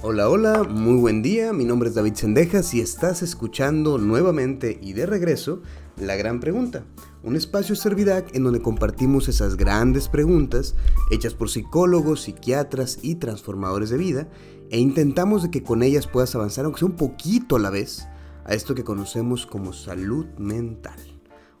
Hola, hola, muy buen día, mi nombre es David Sendejas y estás escuchando nuevamente y de regreso La Gran Pregunta, un espacio Servidac en donde compartimos esas grandes preguntas hechas por psicólogos, psiquiatras y transformadores de vida e intentamos de que con ellas puedas avanzar aunque sea un poquito a la vez a esto que conocemos como salud mental,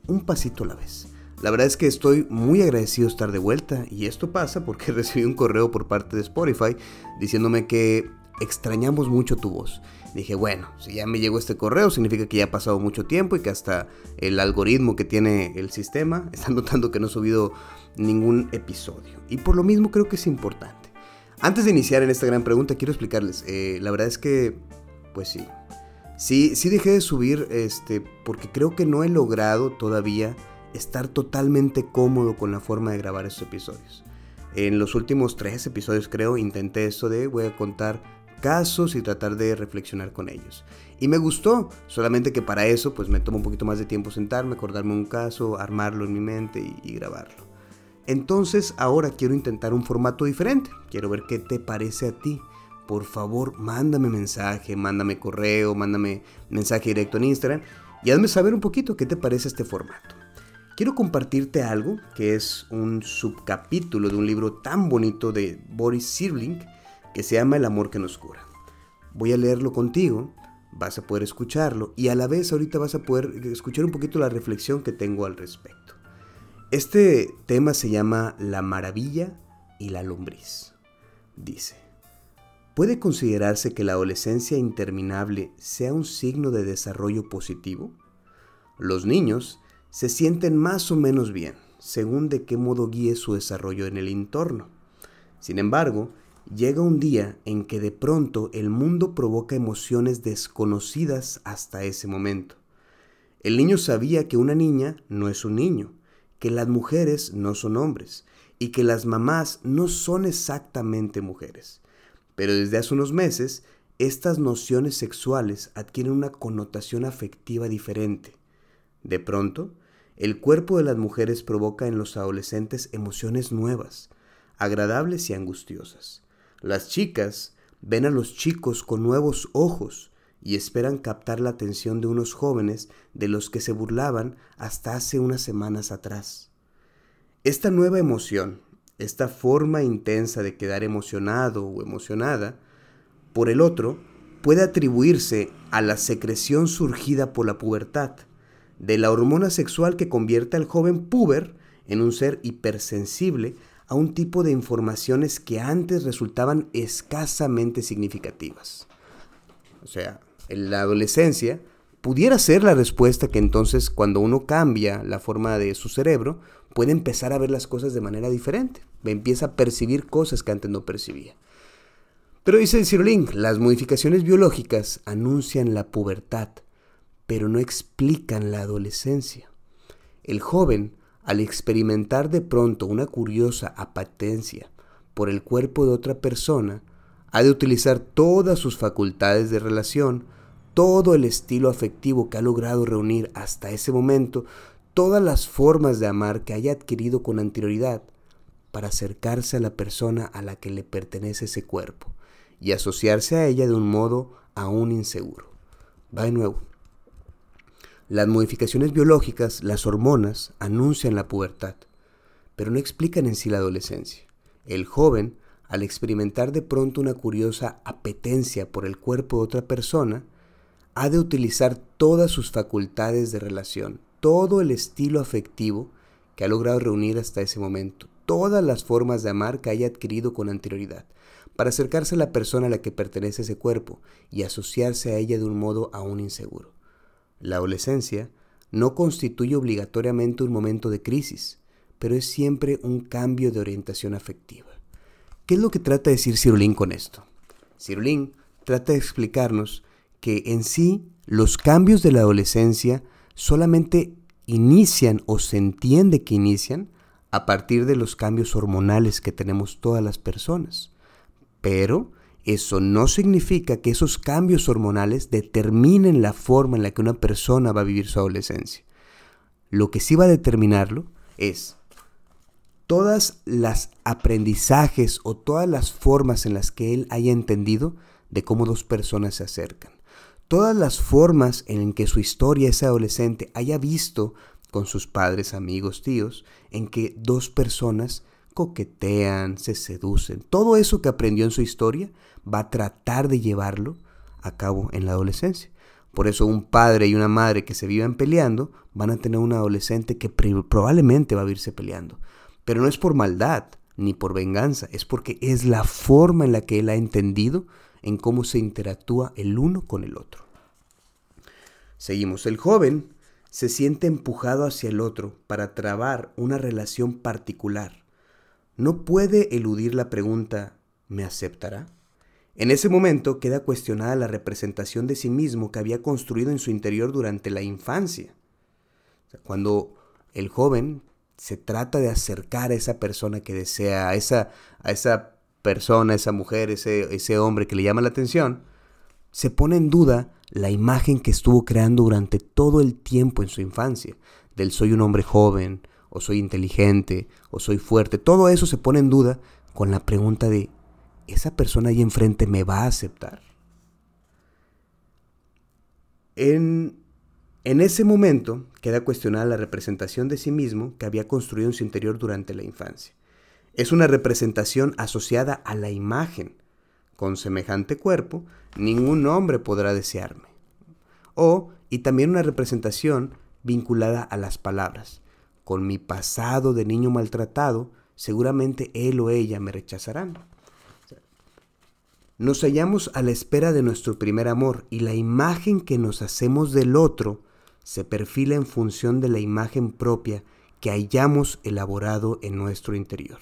un pasito a la vez. La verdad es que estoy muy agradecido de estar de vuelta y esto pasa porque recibí un correo por parte de Spotify diciéndome que extrañamos mucho tu voz. Dije, bueno, si ya me llegó este correo, significa que ya ha pasado mucho tiempo y que hasta el algoritmo que tiene el sistema está notando que no he subido ningún episodio. Y por lo mismo creo que es importante. Antes de iniciar en esta gran pregunta, quiero explicarles. Eh, la verdad es que, pues sí. Sí, sí dejé de subir este, porque creo que no he logrado todavía estar totalmente cómodo con la forma de grabar estos episodios. En los últimos tres episodios creo intenté eso de voy a contar casos y tratar de reflexionar con ellos. Y me gustó, solamente que para eso pues me toma un poquito más de tiempo sentarme, acordarme un caso, armarlo en mi mente y, grabarlo. Entonces ahora quiero intentar un formato diferente, quiero ver qué te parece a ti. Por favor, mándame mensaje, mándame correo, mándame mensaje directo en Instagram y hazme saber un poquito qué te parece este formato. Quiero compartirte algo que es un subcapítulo de un libro tan bonito de Boris Sirling que se llama El amor que nos cura. Voy a leerlo contigo, vas a poder escucharlo y a la vez ahorita vas a poder escuchar un poquito la reflexión que tengo al respecto. Este tema se llama La maravilla y la lombriz. Dice, ¿puede considerarse que la adolescencia interminable sea un signo de desarrollo positivo? Los niños se sienten más o menos bien, según de qué modo guíe su desarrollo en el entorno. Sin embargo, llega un día en que de pronto el mundo provoca emociones desconocidas hasta ese momento. El niño sabía que una niña no es un niño, que las mujeres no son hombres y que las mamás no son exactamente mujeres. Pero desde hace unos meses, estas nociones sexuales adquieren una connotación afectiva diferente. De pronto, el cuerpo de las mujeres provoca en los adolescentes emociones nuevas, agradables y angustiosas. Las chicas ven a los chicos con nuevos ojos y esperan captar la atención de unos jóvenes de los que se burlaban hasta hace unas semanas atrás. Esta nueva emoción, esta forma intensa de quedar emocionado o emocionada, por el otro, puede atribuirse a la secreción surgida por la pubertad, de la hormona sexual que convierte al joven puber en un ser hipersensible a un tipo de informaciones que antes resultaban escasamente significativas. O sea, en la adolescencia pudiera ser la respuesta que entonces cuando uno cambia la forma de su cerebro, puede empezar a ver las cosas de manera diferente, empieza a percibir cosas que antes no percibía. Pero dice Cirolín, las modificaciones biológicas anuncian la pubertad, pero no explican la adolescencia. El joven al experimentar de pronto una curiosa apatencia por el cuerpo de otra persona, ha de utilizar todas sus facultades de relación, todo el estilo afectivo que ha logrado reunir hasta ese momento, todas las formas de amar que haya adquirido con anterioridad, para acercarse a la persona a la que le pertenece ese cuerpo y asociarse a ella de un modo aún inseguro. Va de nuevo. Las modificaciones biológicas, las hormonas, anuncian la pubertad, pero no explican en sí la adolescencia. El joven, al experimentar de pronto una curiosa apetencia por el cuerpo de otra persona, ha de utilizar todas sus facultades de relación, todo el estilo afectivo que ha logrado reunir hasta ese momento, todas las formas de amar que haya adquirido con anterioridad, para acercarse a la persona a la que pertenece ese cuerpo y asociarse a ella de un modo aún inseguro. La adolescencia no constituye obligatoriamente un momento de crisis, pero es siempre un cambio de orientación afectiva. ¿Qué es lo que trata de decir Cirulín con esto? Cirulín trata de explicarnos que en sí los cambios de la adolescencia solamente inician o se entiende que inician a partir de los cambios hormonales que tenemos todas las personas. Pero eso no significa que esos cambios hormonales determinen la forma en la que una persona va a vivir su adolescencia. Lo que sí va a determinarlo es todas las aprendizajes o todas las formas en las que él haya entendido de cómo dos personas se acercan. Todas las formas en que su historia ese adolescente haya visto con sus padres, amigos, tíos, en que dos personas coquetean, se seducen. Todo eso que aprendió en su historia va a tratar de llevarlo a cabo en la adolescencia. Por eso un padre y una madre que se vivan peleando van a tener un adolescente que probablemente va a irse peleando. Pero no es por maldad ni por venganza, es porque es la forma en la que él ha entendido en cómo se interactúa el uno con el otro. Seguimos. El joven se siente empujado hacia el otro para trabar una relación particular. No puede eludir la pregunta ¿me aceptará? En ese momento queda cuestionada la representación de sí mismo que había construido en su interior durante la infancia. cuando el joven se trata de acercar a esa persona que desea, a esa, a esa persona, esa mujer, ese, ese hombre que le llama la atención, se pone en duda la imagen que estuvo creando durante todo el tiempo en su infancia, del soy un hombre joven, o soy inteligente, o soy fuerte. Todo eso se pone en duda con la pregunta de ¿esa persona ahí enfrente me va a aceptar? En, en ese momento queda cuestionada la representación de sí mismo que había construido en su interior durante la infancia. Es una representación asociada a la imagen. Con semejante cuerpo, ningún hombre podrá desearme. O, y también una representación vinculada a las palabras. Con mi pasado de niño maltratado, seguramente él o ella me rechazarán. Nos hallamos a la espera de nuestro primer amor y la imagen que nos hacemos del otro se perfila en función de la imagen propia que hayamos elaborado en nuestro interior.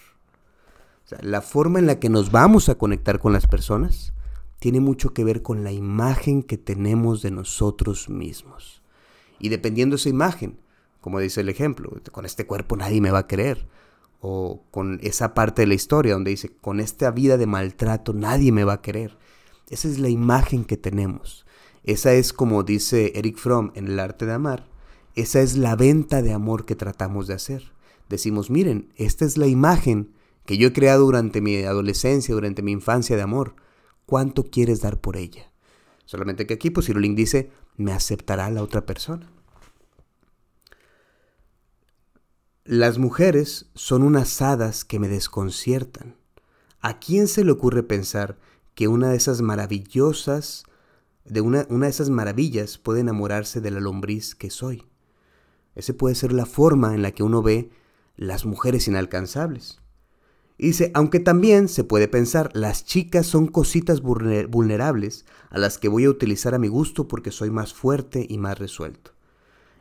la forma en la que nos vamos a conectar con las personas tiene mucho que ver con la imagen que tenemos de nosotros mismos. Y dependiendo de esa imagen, como dice el ejemplo, con este cuerpo nadie me va a querer, o con esa parte de la historia donde dice, con esta vida de maltrato nadie me va a querer. Esa es la imagen que tenemos. Esa es como dice Eric Fromm en El arte de amar, esa es la venta de amor que tratamos de hacer. Decimos, miren, esta es la imagen que yo he creado durante mi adolescencia, durante mi infancia de amor. ¿Cuánto quieres dar por ella? Solamente que aquí, pues Cirulín dice, me aceptará la otra persona. Las mujeres son unas hadas que me desconciertan. ¿A quién se le ocurre pensar que una de esas maravillosas, de una, una de esas maravillas puede enamorarse de la lombriz que soy? Ese puede ser la forma en la que uno ve las mujeres inalcanzables. Y dice, aunque también se puede pensar, las chicas son cositas vulnerables a las que voy a utilizar a mi gusto porque soy más fuerte y más resuelto.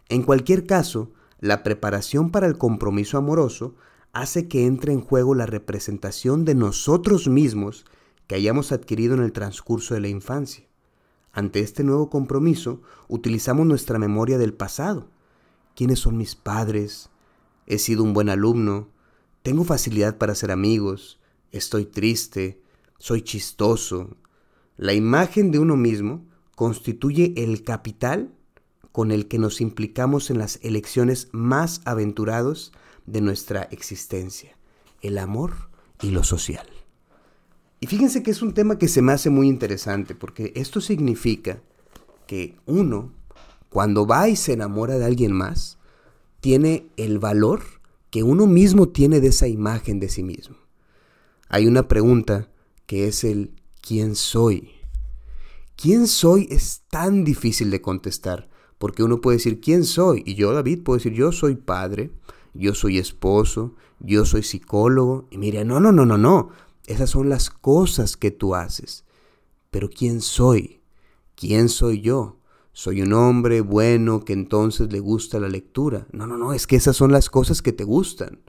En cualquier caso, la preparación para el compromiso amoroso hace que entre en juego la representación de nosotros mismos que hayamos adquirido en el transcurso de la infancia. Ante este nuevo compromiso, utilizamos nuestra memoria del pasado. ¿Quiénes son mis padres? ¿He sido un buen alumno? ¿Tengo facilidad para ser amigos? ¿Estoy triste? ¿Soy chistoso? La imagen de uno mismo constituye el capital con el que nos implicamos en las elecciones más aventurados de nuestra existencia, el amor y lo social. Y fíjense que es un tema que se me hace muy interesante, porque esto significa que uno, cuando va y se enamora de alguien más, tiene el valor que uno mismo tiene de esa imagen de sí mismo. Hay una pregunta que es el ¿quién soy? ¿Quién soy? es tan difícil de contestar porque uno puede decir, ¿quién soy? Y yo, David, puedo decir, yo soy padre, yo soy esposo, yo soy psicólogo. Y mire, no, no, no, no, no. Esas son las cosas que tú haces. Pero ¿quién soy? ¿Quién soy yo? Soy un hombre bueno que entonces le gusta la lectura. No, no, no, es que esas son las cosas que te gustan.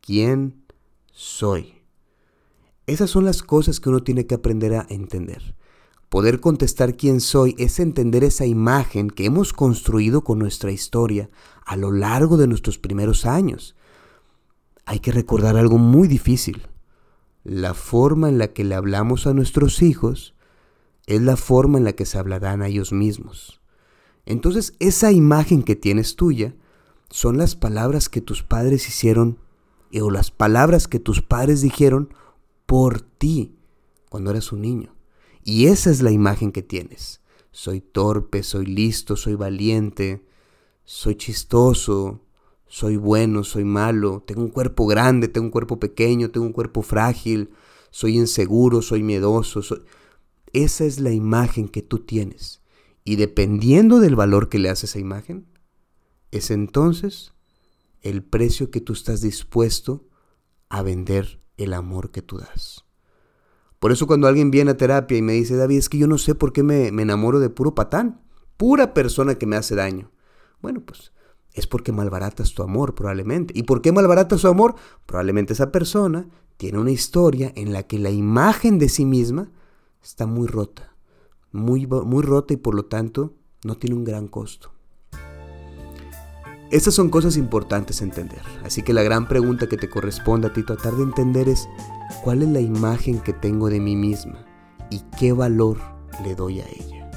¿Quién soy? Esas son las cosas que uno tiene que aprender a entender. Poder contestar quién soy es entender esa imagen que hemos construido con nuestra historia a lo largo de nuestros primeros años. Hay que recordar algo muy difícil. La forma en la que le hablamos a nuestros hijos es la forma en la que se hablarán a ellos mismos. Entonces esa imagen que tienes tuya son las palabras que tus padres hicieron o las palabras que tus padres dijeron por ti cuando eras un niño. Y esa es la imagen que tienes. Soy torpe, soy listo, soy valiente, soy chistoso, soy bueno, soy malo, tengo un cuerpo grande, tengo un cuerpo pequeño, tengo un cuerpo frágil, soy inseguro, soy miedoso. Esa es la imagen que tú tienes. Y dependiendo del valor que le haces a esa imagen, es entonces el precio que tú estás dispuesto a vender el amor que tú das. Por eso cuando alguien viene a terapia y me dice, David, es que yo no sé por qué me, me enamoro de puro patán, pura persona que me hace daño. Bueno, pues es porque malbaratas tu amor probablemente. ¿Y por qué malbaratas su amor? Probablemente esa persona tiene una historia en la que la imagen de sí misma está muy rota, muy, muy rota y por lo tanto no tiene un gran costo. Estas son cosas importantes a entender, así que la gran pregunta que te corresponde a ti tratar de entender es cuál es la imagen que tengo de mí misma y qué valor le doy a ella.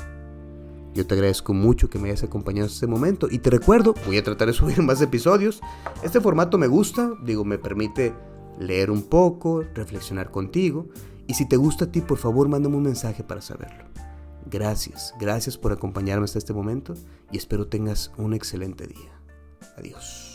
Yo te agradezco mucho que me hayas acompañado en este momento y te recuerdo, voy a tratar de subir más episodios. Este formato me gusta, digo, me permite leer un poco, reflexionar contigo y si te gusta a ti, por favor, mándame un mensaje para saberlo. Gracias, gracias por acompañarme hasta este momento y espero tengas un excelente día. Adiós.